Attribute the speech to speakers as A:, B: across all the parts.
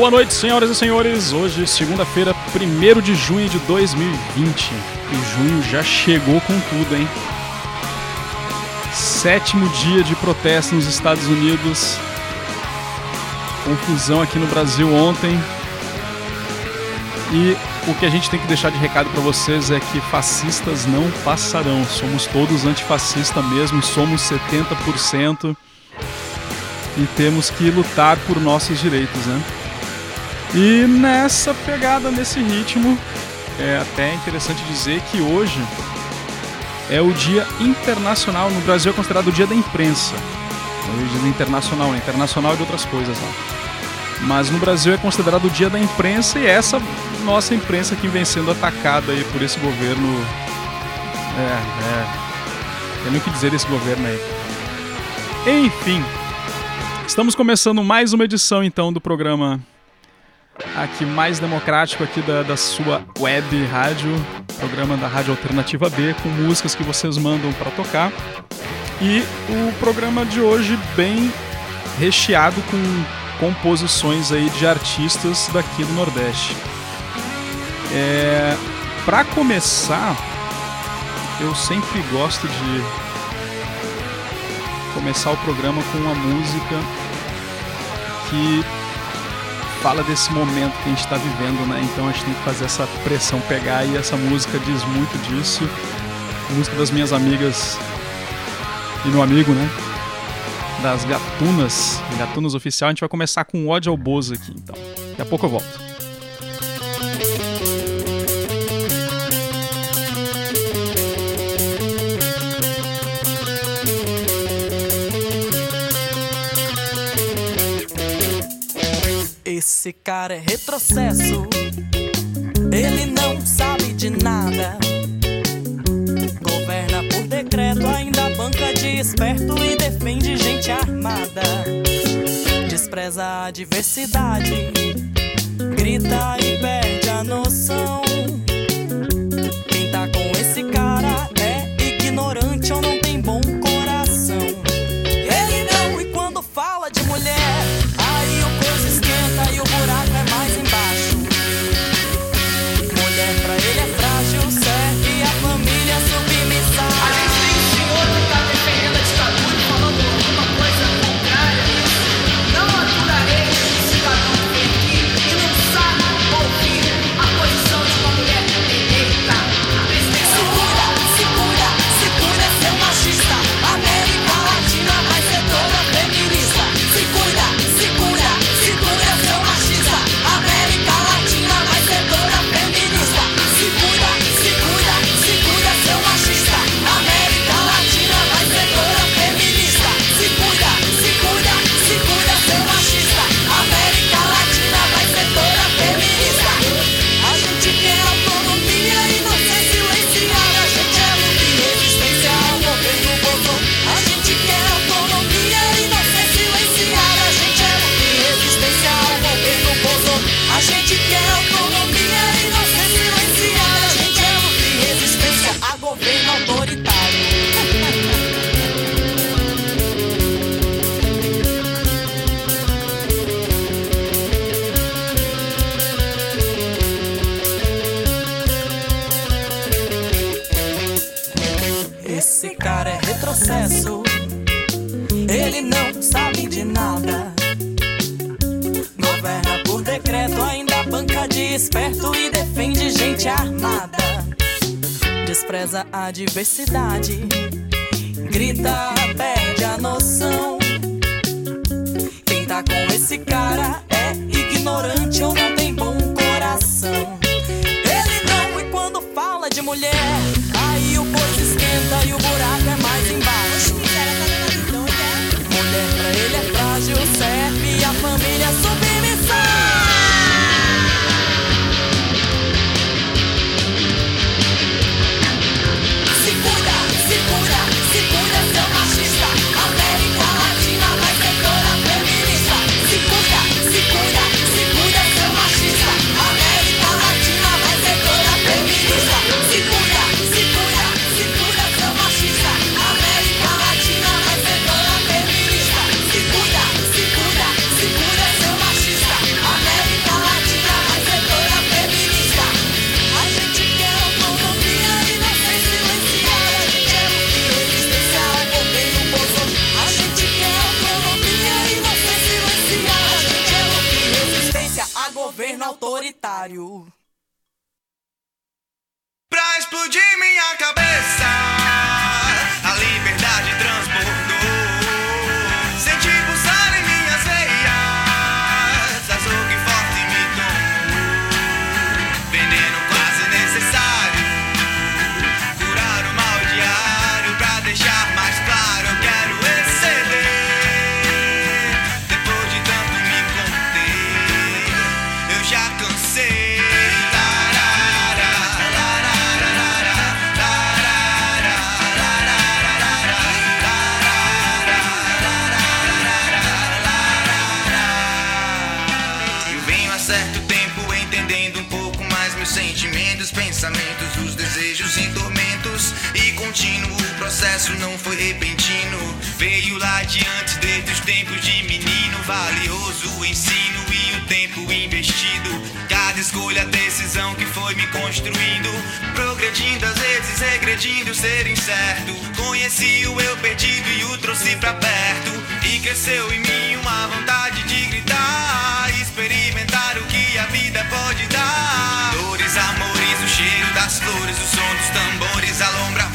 A: Boa noite, senhoras e senhores. Hoje, segunda-feira, 1 de junho de 2020. E junho já chegou com tudo, hein? Sétimo dia de protesto nos Estados Unidos. Confusão aqui no Brasil ontem. E o que a gente tem que deixar de recado para vocês é que fascistas não passarão. Somos todos antifascistas mesmo, somos 70% e temos que lutar por nossos direitos, né? E nessa pegada, nesse ritmo, é até interessante dizer que hoje é o Dia Internacional, no Brasil é considerado o Dia da Imprensa. É o Dia Internacional, né? internacional e de outras coisas lá. Mas no Brasil é considerado o Dia da Imprensa e essa nossa imprensa que vem sendo atacada aí por esse governo. É, é. Tem nem o que dizer desse governo aí. Enfim, estamos começando mais uma edição então do programa aqui mais democrático aqui da, da sua web rádio, programa da Rádio Alternativa B, com músicas que vocês mandam para tocar. E o programa de hoje bem recheado com composições aí de artistas daqui do Nordeste. É, para começar, eu sempre gosto de começar o programa com uma música que fala desse momento que a gente está vivendo, né? Então a gente tem que fazer essa pressão pegar e essa música diz muito disso. A música das minhas amigas e meu amigo, né? Das Gatunas, Gatunas Oficial. A gente vai começar com ódio ao Bozo aqui, então. Daqui a pouco eu volto.
B: Esse cara é retrocesso, ele não sabe de nada. Governa por decreto, ainda banca de esperto e defende gente armada. Despreza a diversidade, grita e perde a noção. A diversidade, grita, perde
C: Valioso o ensino e o tempo investido. Cada escolha, decisão que foi me construindo. Progredindo, às vezes regredindo, ser incerto. Conheci o eu perdido e o trouxe pra perto. E cresceu em mim uma vontade de gritar. Experimentar o que a vida pode dar. Dores, amores, o cheiro das flores, o som dos tambores, a lombra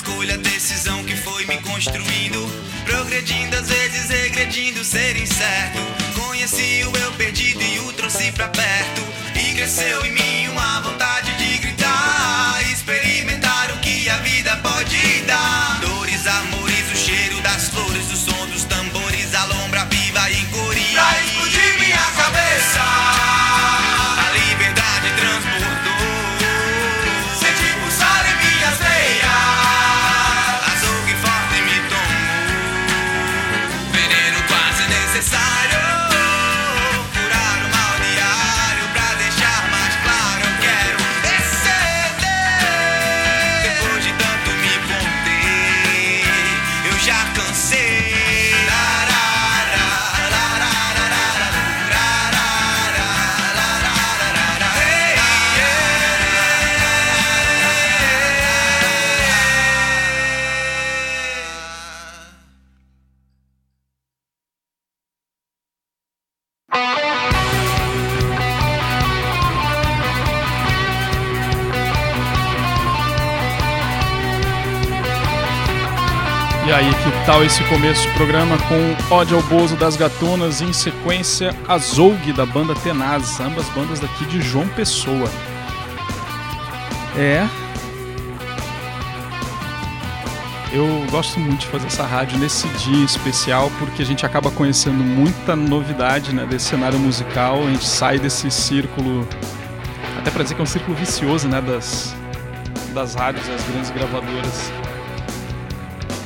C: escolha, decisão que foi me construindo. Progredindo, às vezes regredindo, ser incerto. Conheci o eu perdido e o trouxe pra perto. E cresceu em mim
A: esse começo do programa com Ódio ao Bozo das Gatunas, em sequência Azougue da banda Tenaz, ambas bandas daqui de João Pessoa. É. Eu gosto muito de fazer essa rádio nesse dia especial porque a gente acaba conhecendo muita novidade né, desse cenário musical, a gente sai desse círculo, até pra dizer que é um círculo vicioso né, das, das rádios, das grandes gravadoras.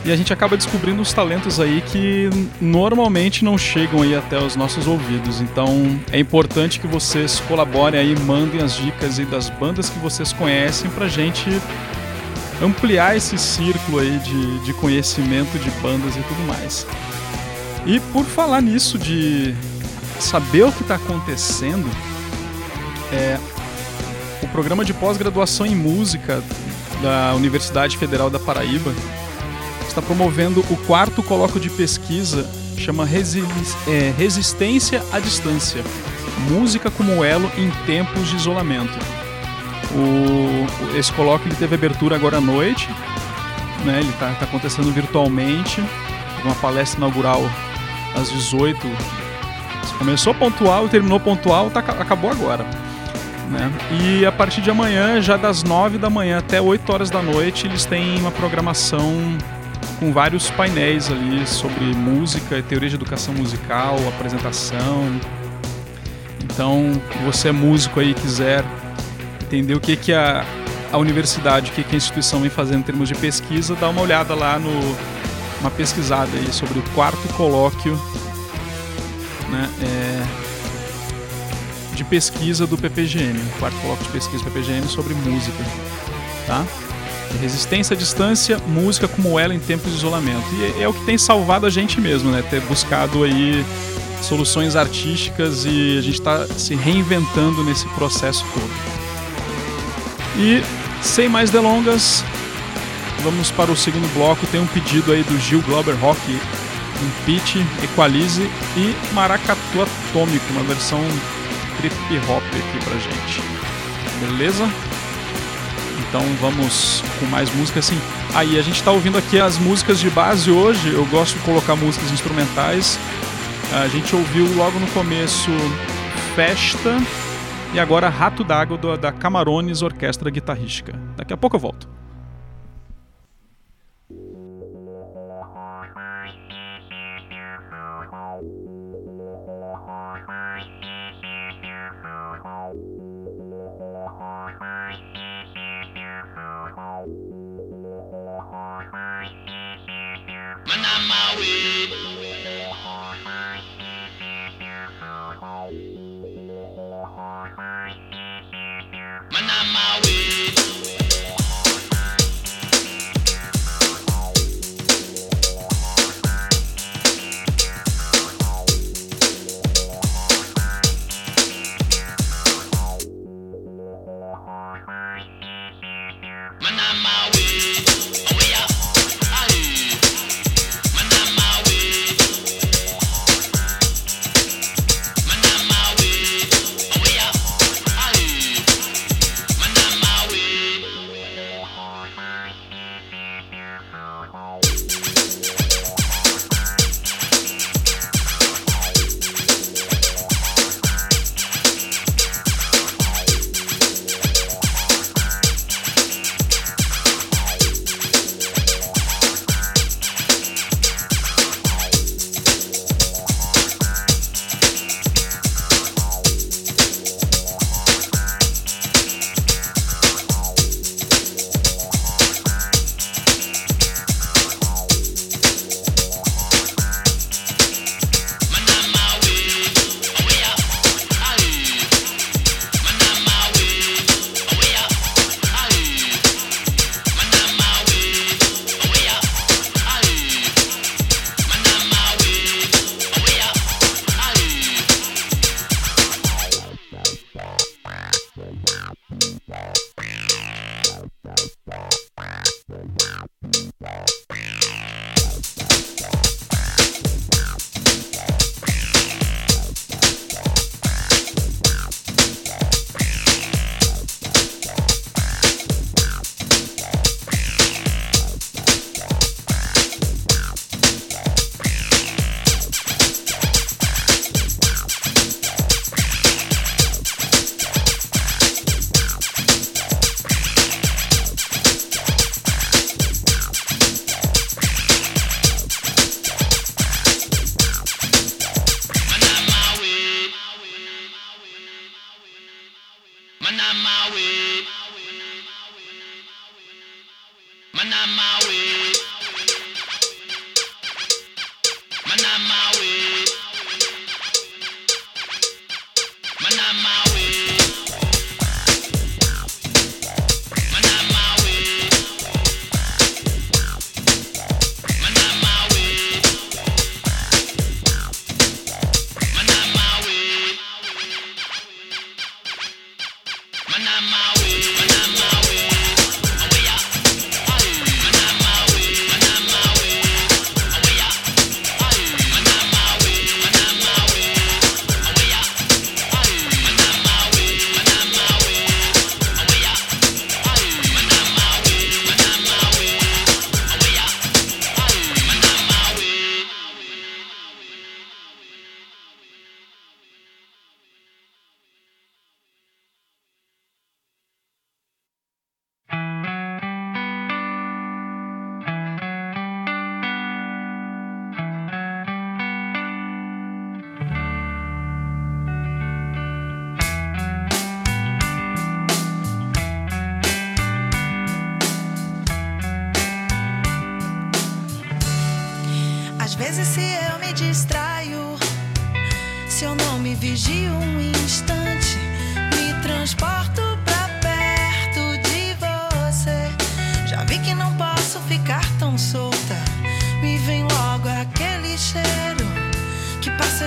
A: E a gente acaba descobrindo os talentos aí que normalmente não chegam aí até os nossos ouvidos. Então é importante que vocês colaborem aí, mandem as dicas aí das bandas que vocês conhecem pra gente ampliar esse círculo aí de, de conhecimento de bandas e tudo mais. E por falar nisso de saber o que está acontecendo, é, o programa de pós-graduação em música da Universidade Federal da Paraíba está promovendo o quarto colóquio de pesquisa, chama Resi- é, Resistência à Distância. Música como elo em tempos de isolamento. O- esse colóquio ele teve abertura agora à noite, né? ele está acontecendo virtualmente, uma palestra inaugural às 18 Começou pontual terminou pontual, tá, acabou agora. Né? E a partir de amanhã, já das 9 da manhã até 8 horas da noite, eles têm uma programação com vários painéis ali sobre música, teoria de educação musical, apresentação. Então, você é músico aí quiser entender o que, que a, a universidade, o que, que a instituição vem fazendo em termos de pesquisa, dá uma olhada lá no uma pesquisada aí sobre o quarto colóquio né, é, de pesquisa do PPGM, o quarto colóquio de pesquisa do PPGM sobre música, tá? Resistência à distância, música como ela em tempos de isolamento. E é, é o que tem salvado a gente mesmo, né? Ter buscado aí soluções artísticas e a gente está se reinventando nesse processo todo. E sem mais delongas, vamos para o segundo bloco. Tem um pedido aí do Gil Glauber Rock, um pitch, equalize e maracatu atômico, uma versão trip hop aqui pra gente. Beleza? Então vamos com mais música assim. Aí a gente está ouvindo aqui as músicas de base hoje. Eu gosto de colocar músicas instrumentais. A gente ouviu logo no começo Festa e agora Rato d'Água da Camarones Orquestra Guitarrística. Daqui a pouco eu volto.
D: Man, I'm my way.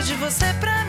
D: De você pra mim.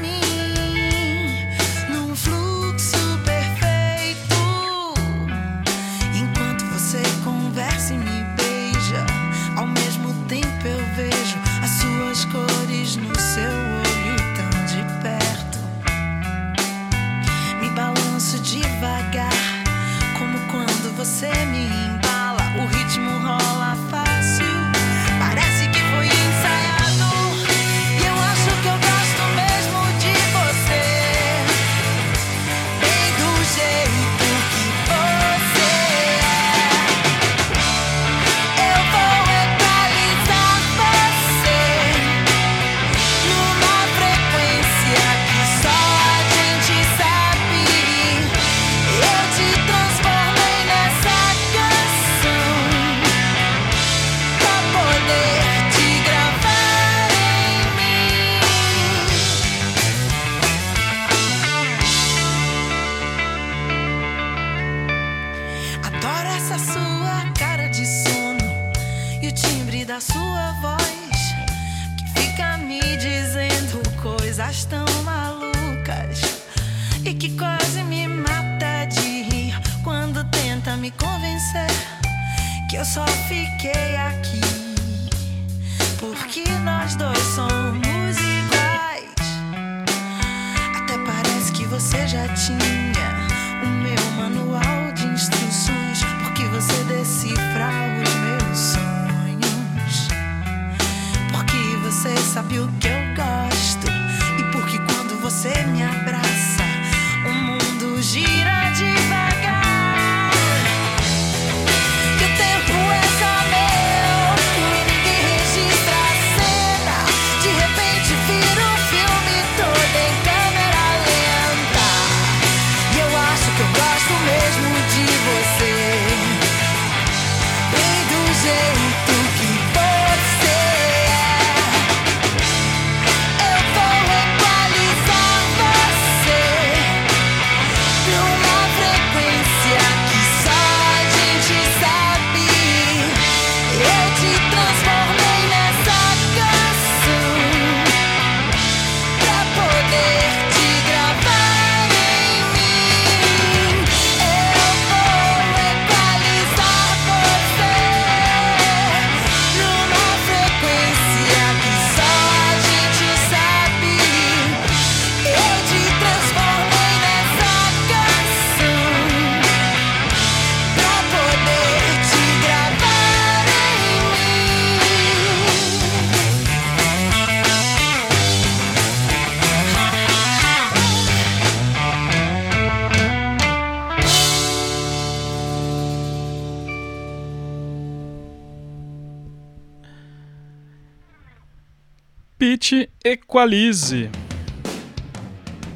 A: Equalize.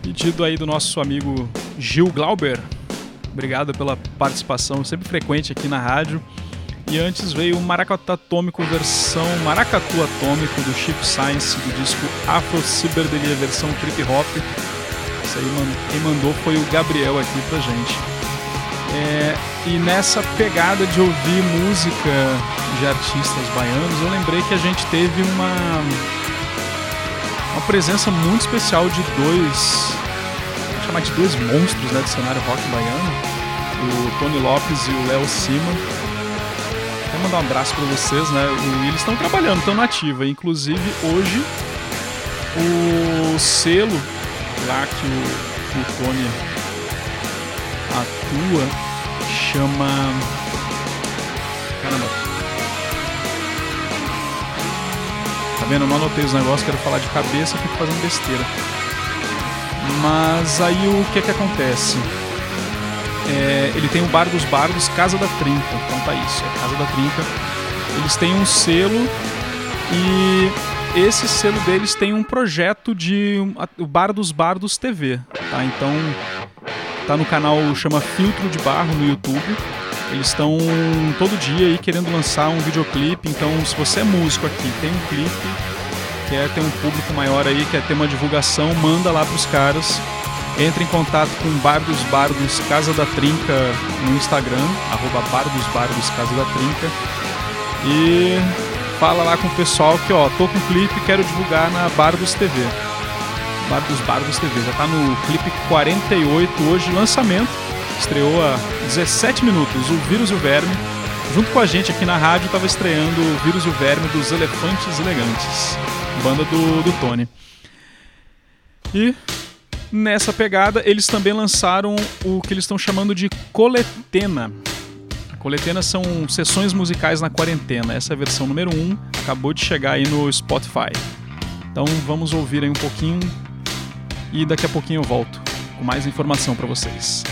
A: Pedido aí do nosso amigo Gil Glauber. Obrigado pela participação sempre frequente aqui na rádio. E antes veio o Maracatu Atômico versão Maracatu Atômico do Chico Science do disco Afro Cyberdelia versão Trip Hop. Isso aí quem mandou foi o Gabriel aqui pra gente. É, e nessa pegada de ouvir música de artistas baianos, eu lembrei que a gente teve uma uma presença muito especial de dois, vamos chamar de dois monstros né, do cenário rock baiano, o Tony Lopes e o Léo Sima. Quero mandar um abraço para vocês, né? E eles estão trabalhando, estão na ativa. Inclusive hoje o selo lá que o, que o Tony atua chama. Caramba, Vendo? Eu não anotei os negócios, quero falar de cabeça, fico fazendo besteira. Mas aí o que que acontece? É, ele tem o Bar dos Bardos, Casa da Trinca. Então tá isso, é Casa da Trinca. Eles têm um selo e esse selo deles tem um projeto de o Bar dos Bardos TV, tá? Então tá no canal chama Filtro de Barro no YouTube. Eles estão todo dia aí querendo lançar um videoclipe, então se você é músico aqui, tem um clipe,
E: quer ter um público maior aí, quer ter uma divulgação, manda lá pros caras. Entre em contato com Bar dos Bardos Casa da Trinca no Instagram, arroba Bar dos Bardos Casa da Trinca. E fala lá com o pessoal que, ó, tô com clipe e quero divulgar na Bar dos TV. Bar dos Bardos TV. Já tá no clipe 48 hoje, lançamento. Estreou há 17 minutos, o Vírus e o Verme. Junto com a gente aqui na rádio tava estreando o Vírus e o Verme dos Elefantes Elegantes, banda do, do Tony. E nessa pegada, eles também lançaram o que eles estão chamando de Coletena. A Coletena são sessões musicais na quarentena. Essa é a versão número 1, acabou de chegar aí no Spotify. Então vamos ouvir aí um pouquinho e daqui a pouquinho eu volto com mais informação para vocês.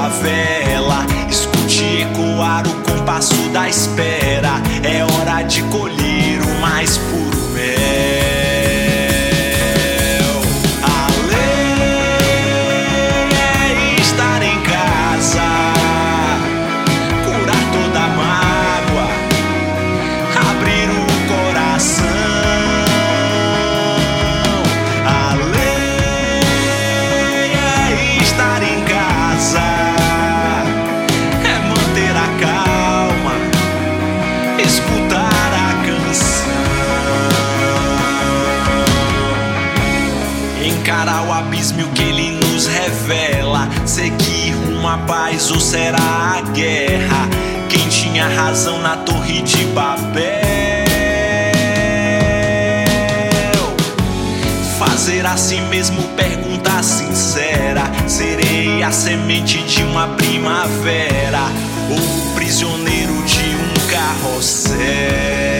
F: Sua
C: vela. Escute ecoar o compasso da espera. É hora de colher o mais puro na torre de Babel? Fazer a si mesmo pergunta sincera: Serei a semente de uma primavera ou o prisioneiro de um carrossel?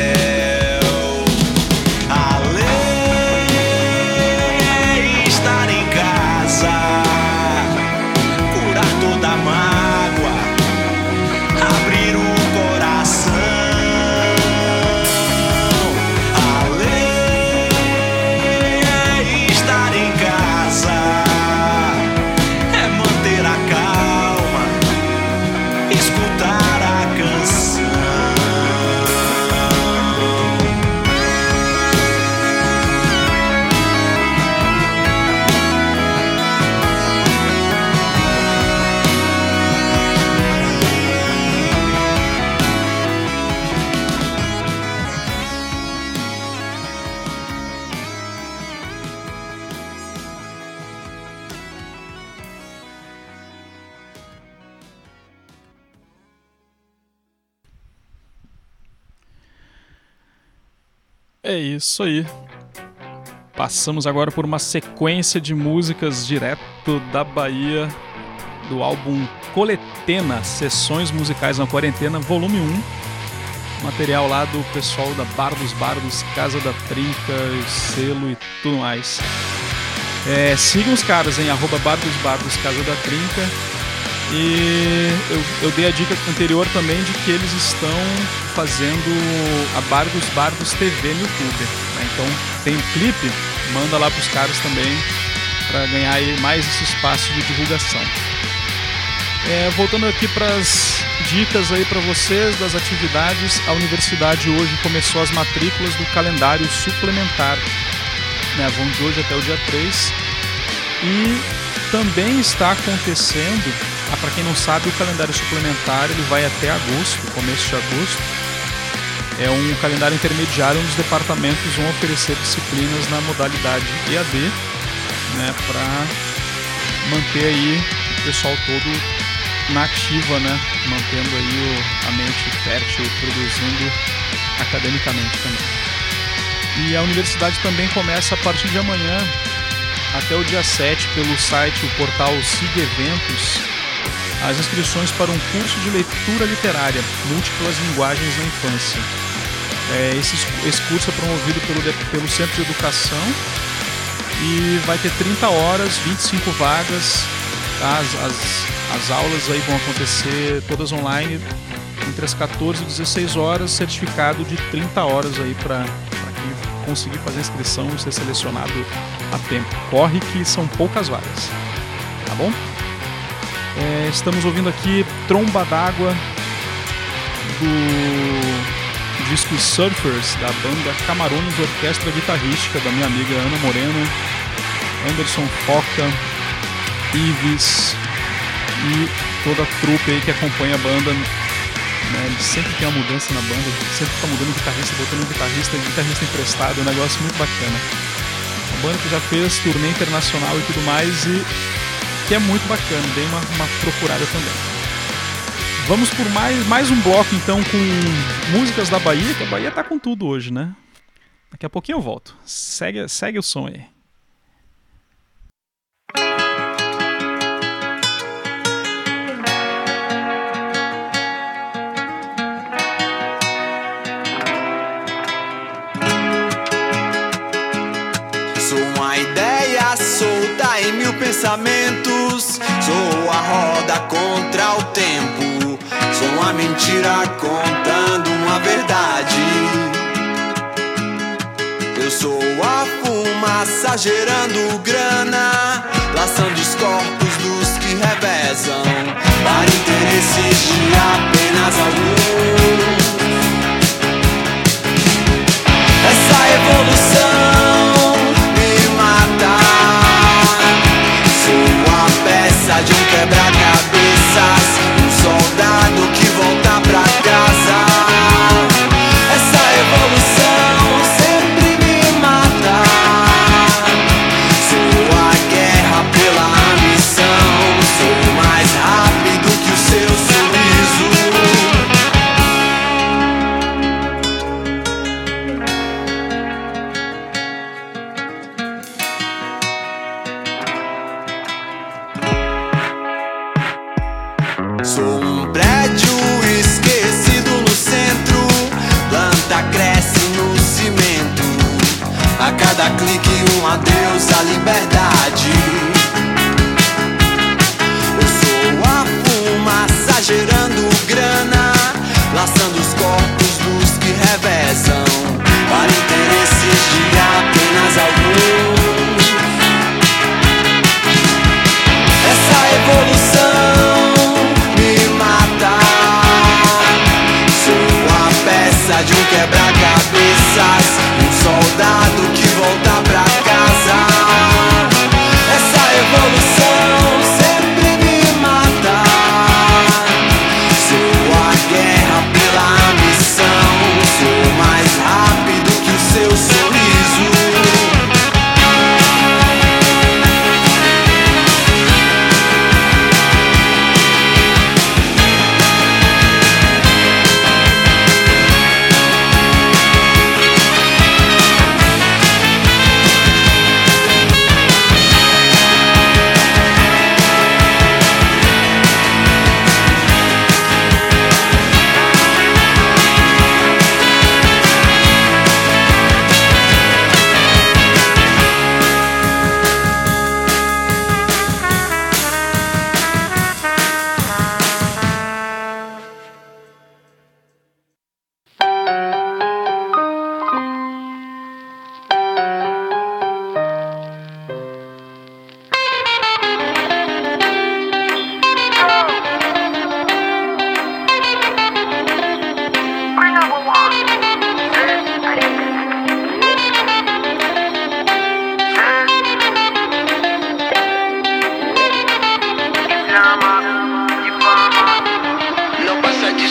A: É isso aí. Passamos agora por uma sequência de músicas direto da Bahia do álbum Coletena, Sessões Musicais na Quarentena, volume 1. Material lá do pessoal da Bar dos Bardos, Casa da Trinca, selo e tudo mais. É, sigam os caras em arroba Bar dos Bardos, Casa da Trinca. E eu, eu dei a dica anterior também de que eles estão fazendo a Bar dos Bardos TV no YouTube. né? Então tem um clipe, manda lá pros caras também para ganhar mais esse espaço de divulgação. É, voltando aqui para as dicas aí para vocês das atividades, a universidade hoje começou as matrículas do calendário suplementar. Né, vão de hoje até o dia 3. E também está acontecendo, ah, para quem não sabe, o calendário suplementar ele vai até agosto, começo de agosto. É um calendário intermediário onde os departamentos vão oferecer disciplinas na modalidade EAD, né, para manter aí o pessoal todo na ativa, né, mantendo aí o- a mente fértil, produzindo academicamente também. E a universidade também começa a partir de amanhã até o dia 7 pelo site, o portal SIG Eventos, as inscrições para um curso de leitura literária, múltiplas linguagens na infância. É, esse, esse curso é promovido pelo, pelo Centro de Educação e vai ter 30 horas, 25 vagas. As, as, as aulas aí vão acontecer todas online entre as 14 e 16 horas, certificado de 30 horas aí para quem conseguir fazer a inscrição e ser selecionado a tempo. Corre que são poucas vagas, tá bom? É, estamos ouvindo aqui Tromba d'Água do disco Surfers da banda Camarões Orquestra Guitarrística da minha amiga Ana Moreno, Anderson Foca, Ives e toda a trupe aí que acompanha a banda. Né? Sempre tem uma mudança na banda, sempre tá mudando guitarrista, botando guitarrista, guitarrista emprestado, é um negócio muito bacana. Uma banda que já fez turnê internacional e tudo mais e que é muito bacana, dei uma, uma procurada também. Vamos por mais, mais um bloco então com músicas da Bahia, que a Bahia tá com tudo hoje, né? Daqui a pouquinho eu volto. Segue, segue o som aí.
G: Sou uma ideia solta em mil pensamentos. Sou a roda contra o tempo. Sou uma mentira contando uma verdade. Eu sou a fumaça gerando grana, laçando os corpos dos que revezam para interesses de apenas alguns. Essa evolução Sou um prédio esquecido no centro. Planta cresce no cimento. A cada clique, um adeus à liberdade. Eu sou a fumaça gerando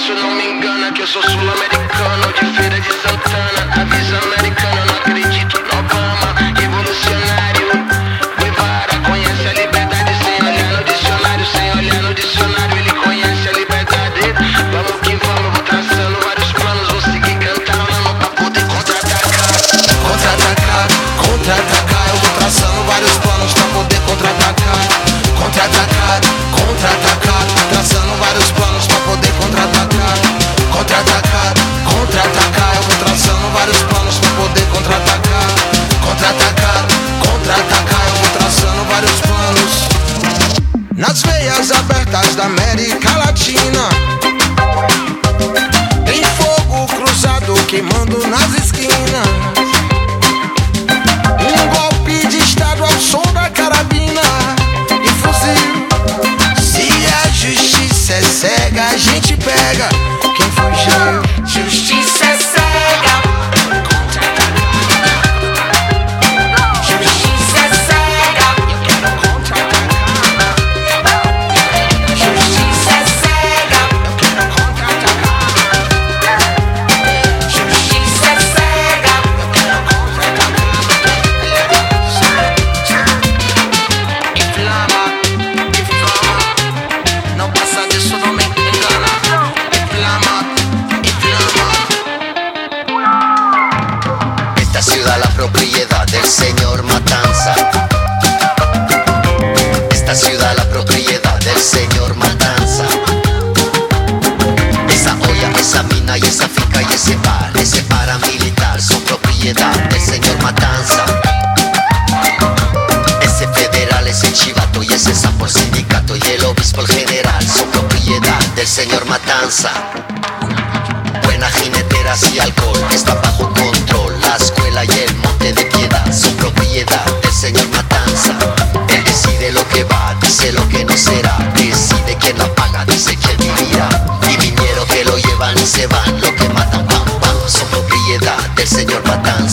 G: isso não me engana
H: que eu sou sul-americano. señor Matanza. Buena jineteras y alcohol, está bajo control. La escuela y el monte de piedad son propiedad del señor Matanza. Él decide lo que va, dice lo que no será. Decide quién la paga, dice quién vivirá. Y vinieron que lo llevan y se van, lo que matan, pam, pam, son propiedad del señor Matanza.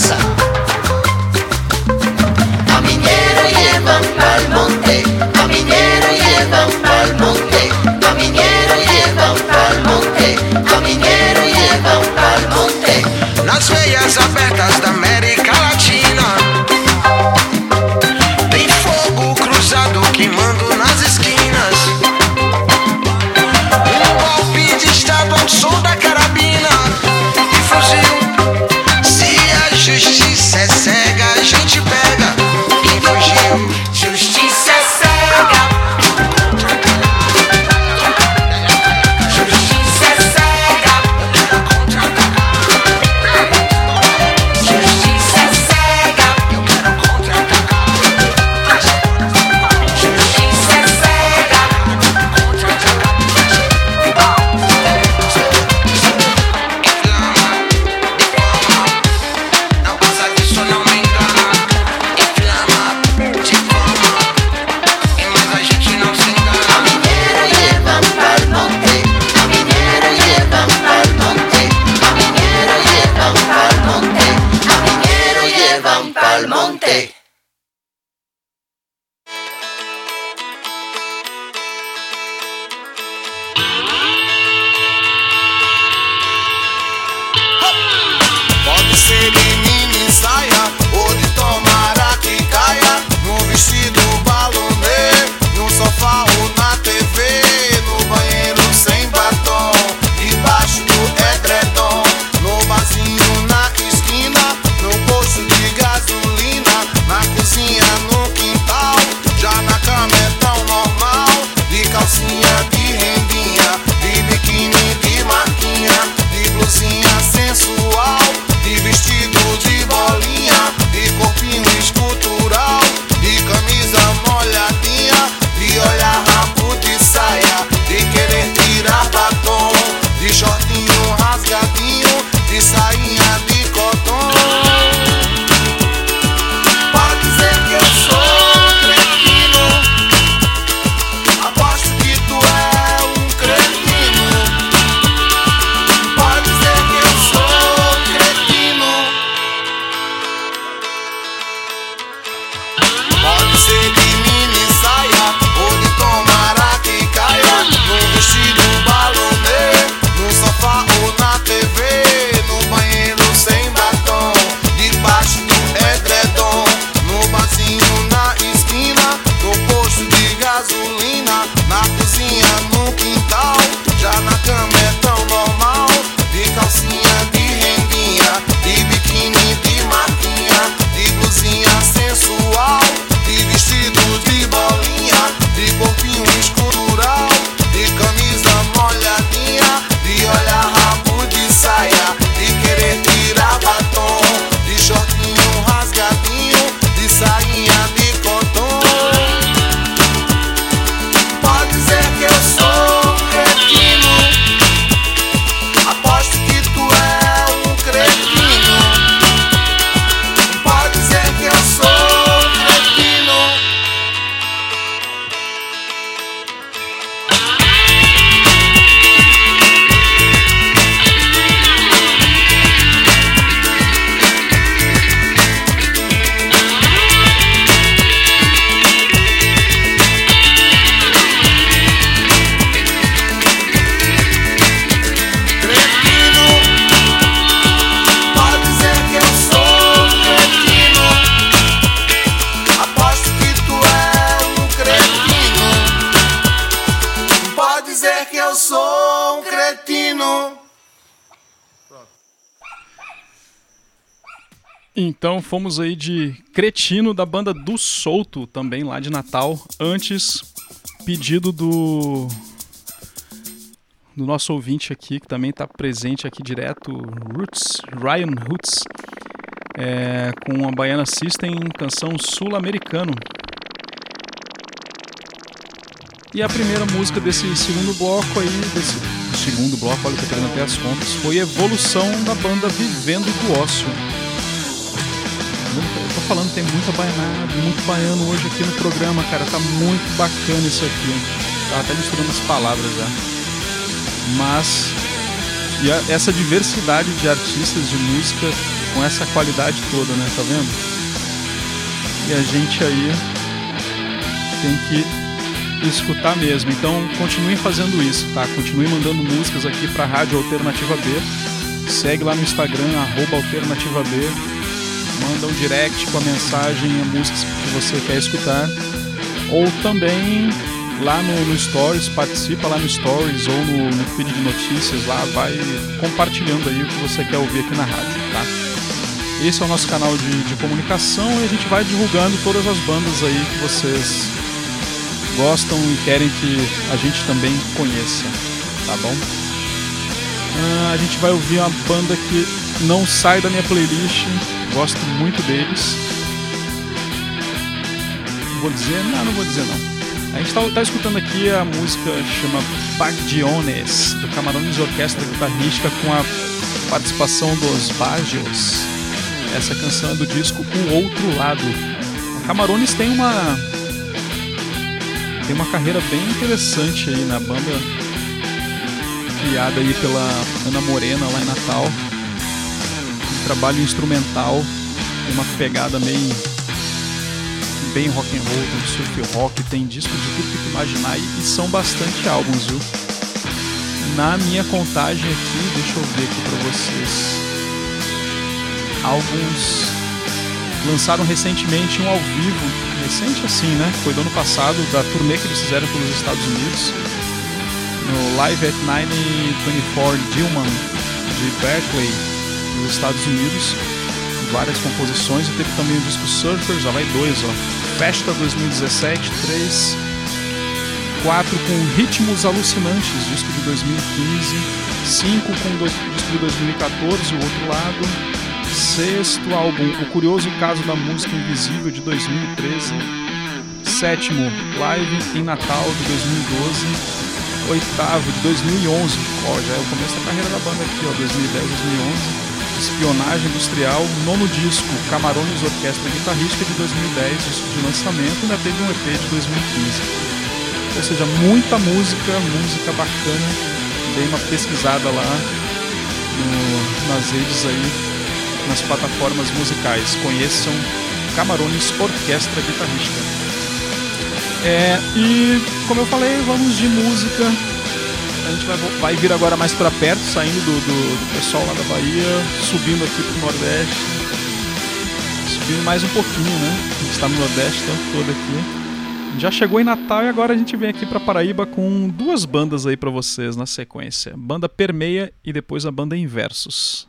A: Fomos aí de Cretino da banda do Solto, também lá de Natal. Antes, pedido do do nosso ouvinte aqui, que também está presente aqui direto, Roots, Ryan Roots, é, com a Baiana System, canção sul-americano. E a primeira música desse segundo bloco aí, desse segundo bloco, olha que eu tô até as contas, foi Evolução da banda Vivendo do Ócio. Eu tô falando, tem muita baianada, muito baiano hoje aqui no programa, cara. Tá muito bacana isso aqui. Tava até misturando as palavras já. Mas e a- essa diversidade de artistas de música com essa qualidade toda, né? Tá vendo? E a gente aí tem que escutar mesmo. Então continuem fazendo isso, tá? Continuem mandando músicas aqui pra Rádio Alternativa B. Segue lá no Instagram, arroba Alternativa B. Manda um direct com a mensagem, a música que você quer escutar. Ou também lá no, no Stories, participa lá no Stories ou no, no feed de notícias lá, vai compartilhando aí o que você quer ouvir aqui na rádio, tá? Esse é o nosso canal de, de comunicação e a gente vai divulgando todas as bandas aí que vocês gostam e querem que a gente também conheça, tá bom? Ah, a gente vai ouvir uma banda que não sai da minha playlist, gosto muito deles. Vou dizer? Não, não vou dizer não. A gente tá, tá escutando aqui a música chama Bagdiones, do Camarões Orquestra Guitarrística com a participação dos Bagios. Essa canção é do disco O Outro Lado. A Camarones tem uma tem uma carreira bem interessante aí na banda criada aí pela Ana Morena lá em Natal. Trabalho instrumental, uma pegada meio bem rock and roll, tem surf rock, tem disco de tudo que imaginar e, e são bastante álbuns, viu? Na minha contagem aqui, deixa eu ver aqui pra vocês. Álbuns lançaram recentemente um ao vivo, recente assim, né? Foi do ano passado, da turnê que eles fizeram pelos Estados Unidos, no Live at 924 Dillman de Berkeley, nos Estados Unidos. Várias composições e teve também o disco Surfers, já vai dois, ó. Festa 2017, 3, 4 com Ritmos Alucinantes, disco de 2015, 5 com do, disco de 2014, o outro lado, sexto álbum, O Curioso Caso da Música Invisível de 2013, sétimo, Live em Natal de 2012, oitavo de 2011, ó, já é o começo da carreira da banda aqui, ó, 2010, 2011. Espionagem Industrial, nono disco, Camarões Orquestra Guitarrística de 2010, disco de lançamento, ainda teve um EP de 2015. Ou seja, muita música, música bacana. Dei uma pesquisada lá no- nas redes aí, nas plataformas musicais. Conheçam Camarões Orquestra Guitarrística. É, e como eu falei, vamos de música. A gente vai, vai vir agora mais pra perto, saindo do, do- do pessoal lá da Bahia, subindo aqui pro Nordeste. Subindo mais um pouquinho, né? A gente tá no Nordeste o tempo todo aqui. Já chegou em Natal e agora a gente vem aqui pra Paraíba com duas bandas aí pra vocês na sequência. Banda Permeia e depois a banda Inversos.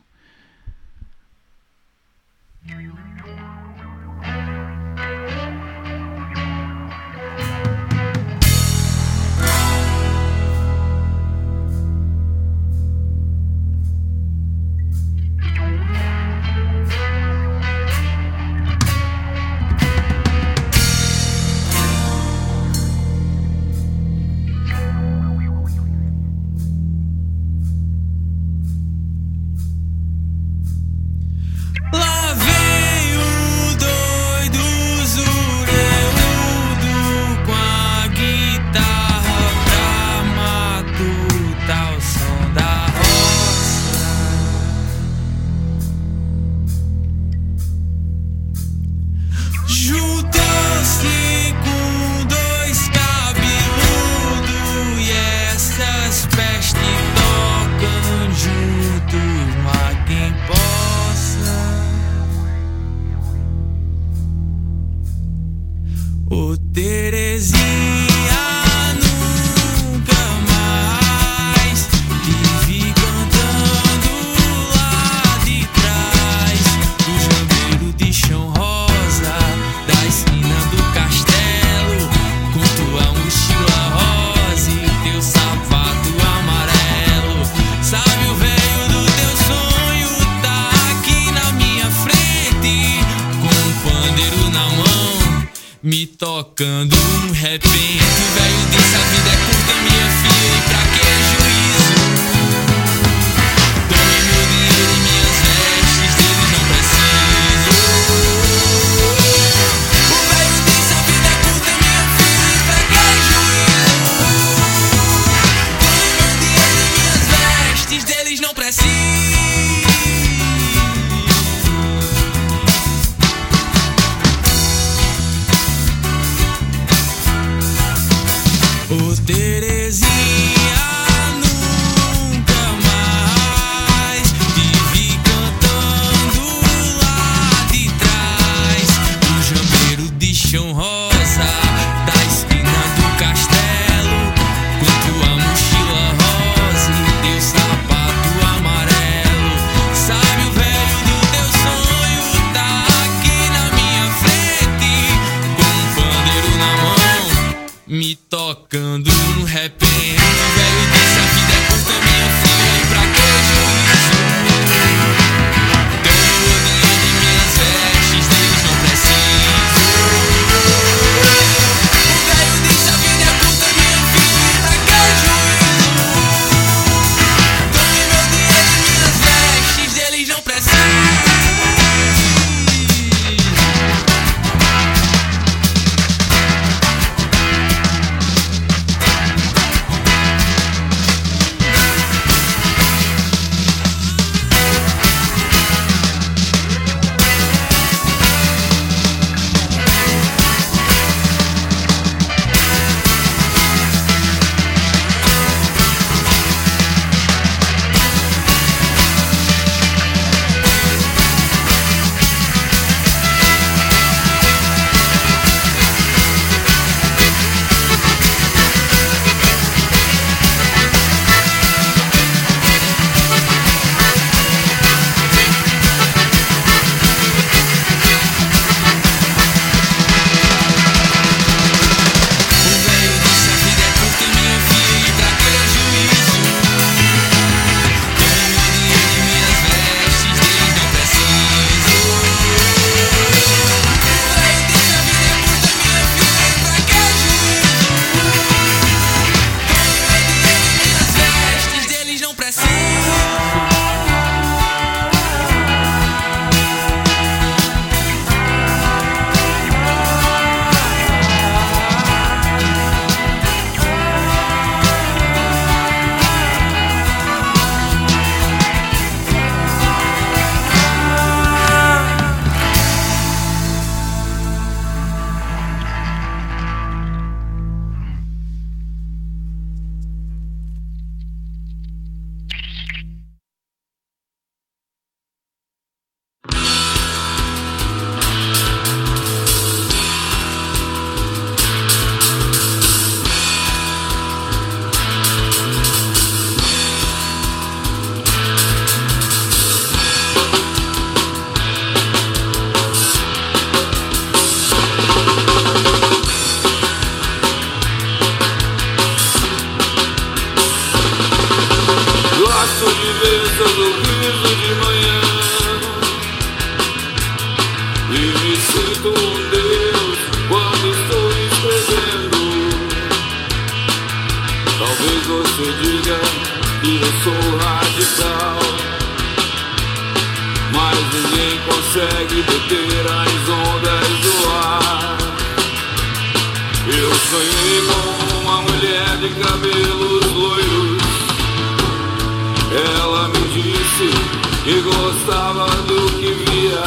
I: e
J: gostava do que via.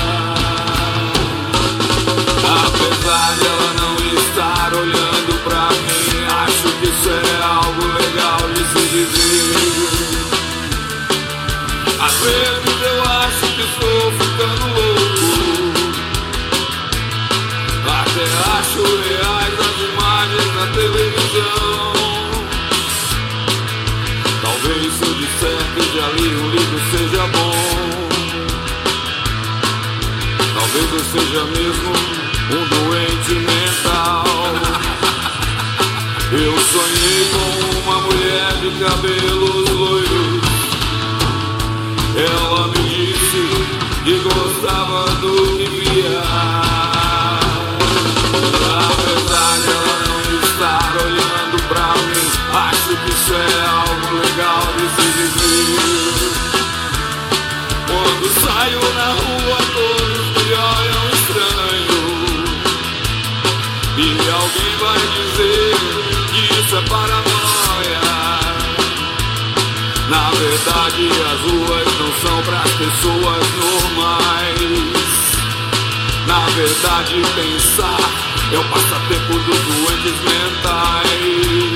J: Apesar de ela não estar olhando pra mim, acho que isso é algo legal de se dizer. Às vezes eu acho que estou ficando louco, até acho reais as imagens na televisão. Talvez se eu disser que já li o livro seja bom. talvez eu seja mesmo um doente mental. Eu sonhei com uma mulher de cabelos loiros. Ela me disse que gostava do que via. Apesar
G: de ela não estar olhando pra mim, acho que isso é algo legal de se dizer. Quando saio na rua. verdade as ruas não são para as pessoas normais. Na verdade, pensar é o passatempo dos doentes mentais.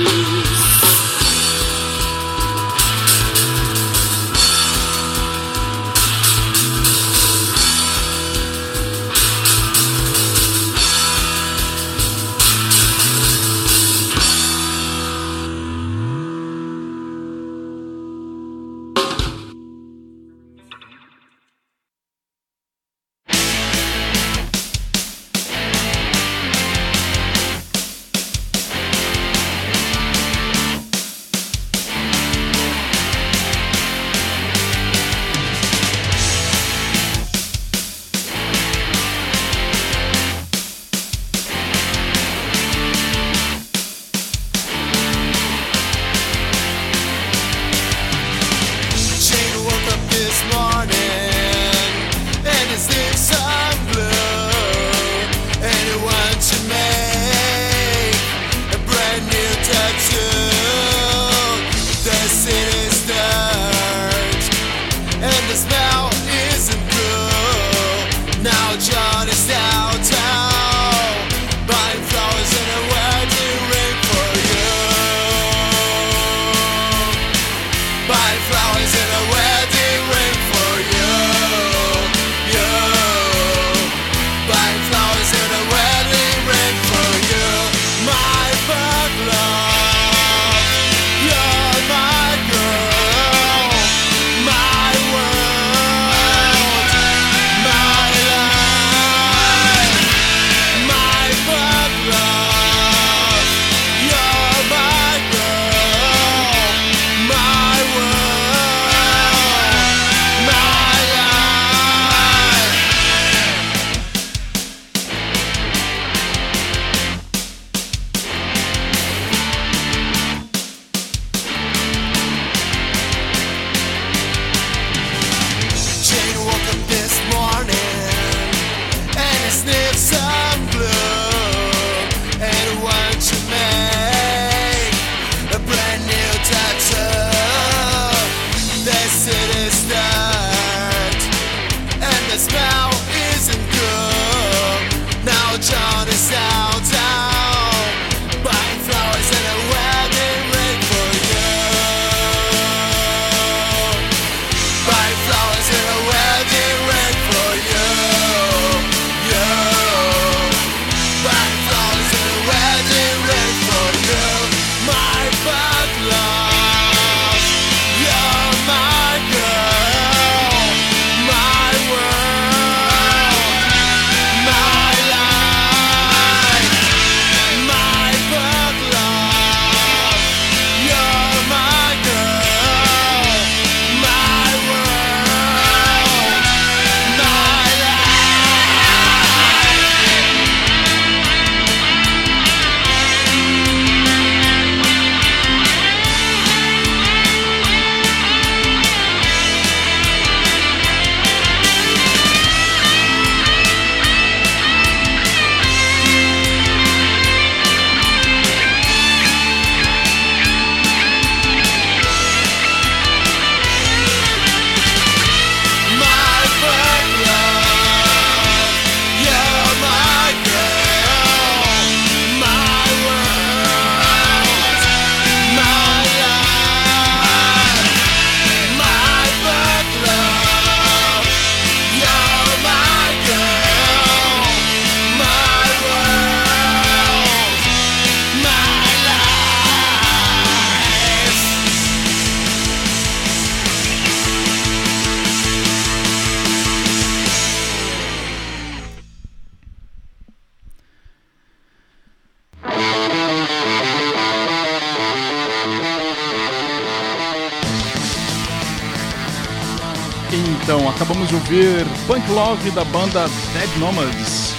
G: Love
A: da banda Dead Nomads.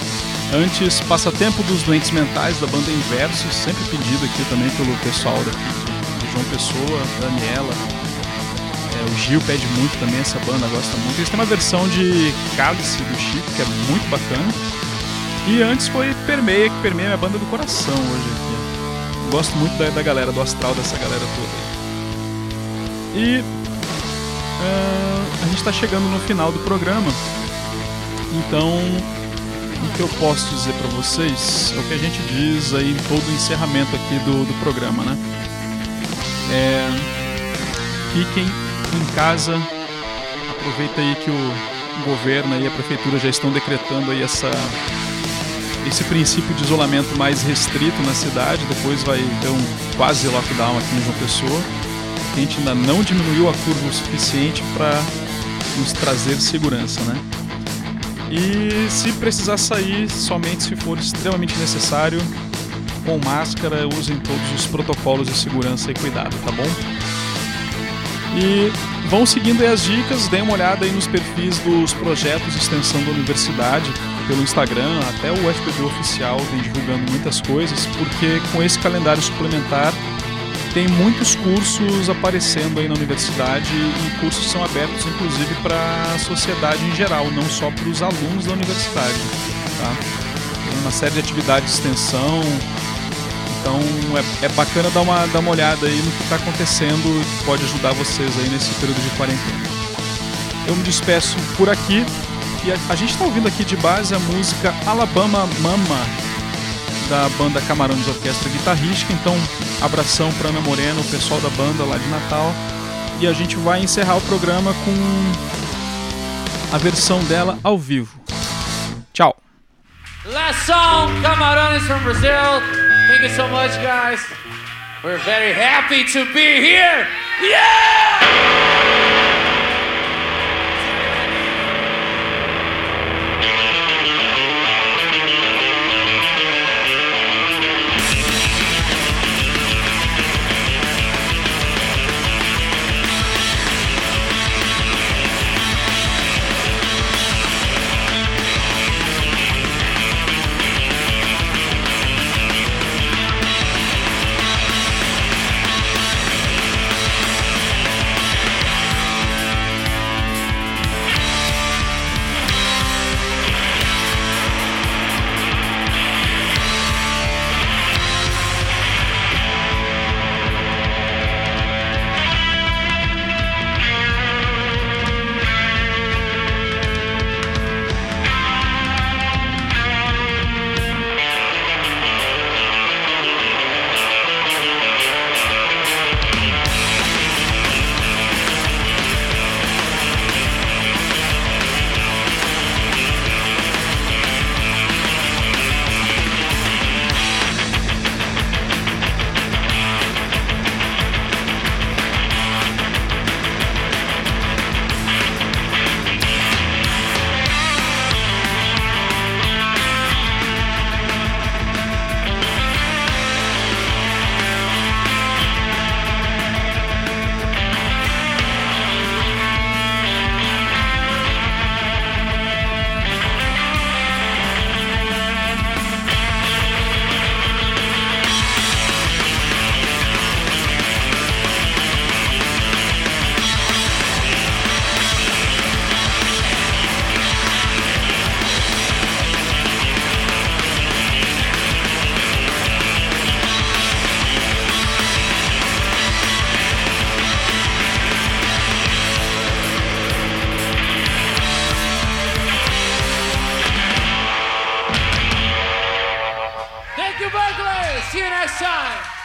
A: Antes, Passatempo dos Doentes Mentais da banda Inverso, sempre pedido aqui também pelo pessoal daqui de João Pessoa, Daniela. É, o Gil pede muito também essa banda, gosta muito. Eles têm uma versão de Cálice do Chico, que é muito bacana. E antes foi Permeia, que Permeia é a banda do coração hoje aqui. Gosto muito da, da galera, do astral dessa galera toda. E ah, a gente está chegando no final do programa. Então, o que eu posso dizer para vocês é o que a gente diz aí em todo o encerramento aqui do, do programa, né? É, fiquem em casa. Aproveita aí que o governo e a prefeitura já estão decretando aí essa esse princípio de isolamento mais restrito na cidade. Depois vai ter um quase lockdown aqui em João Pessoa. A gente ainda não diminuiu a curva o suficiente para nos trazer segurança, né? E se precisar sair, somente se for extremamente necessário, com máscara, usem todos os protocolos de segurança e cuidado, tá bom? E vão seguindo as dicas, deem uma olhada aí nos perfis dos projetos de extensão da universidade, pelo Instagram, até o FPB oficial vem divulgando muitas coisas, porque com esse calendário suplementar tem muitos cursos aparecendo aí na universidade e cursos são abertos inclusive para a sociedade em geral, não só para os alunos da universidade. Tá? Tem uma série de atividades de extensão, então é, é bacana dar uma, dar uma olhada aí no que está acontecendo, que pode ajudar vocês aí nesse período de quarentena. Eu me despeço por aqui e a, a gente está ouvindo aqui de base a música Alabama Mama da banda Camarões Orquestra Guitarrística. Então, abração para Ana Moreno, o pessoal da banda lá de Natal. E a gente vai encerrar o programa com a versão dela ao vivo. Tchau.
K: Last song, Camarones from Brazil. Thank you so much, guys. We're very happy to be here. Yeah! See you next time.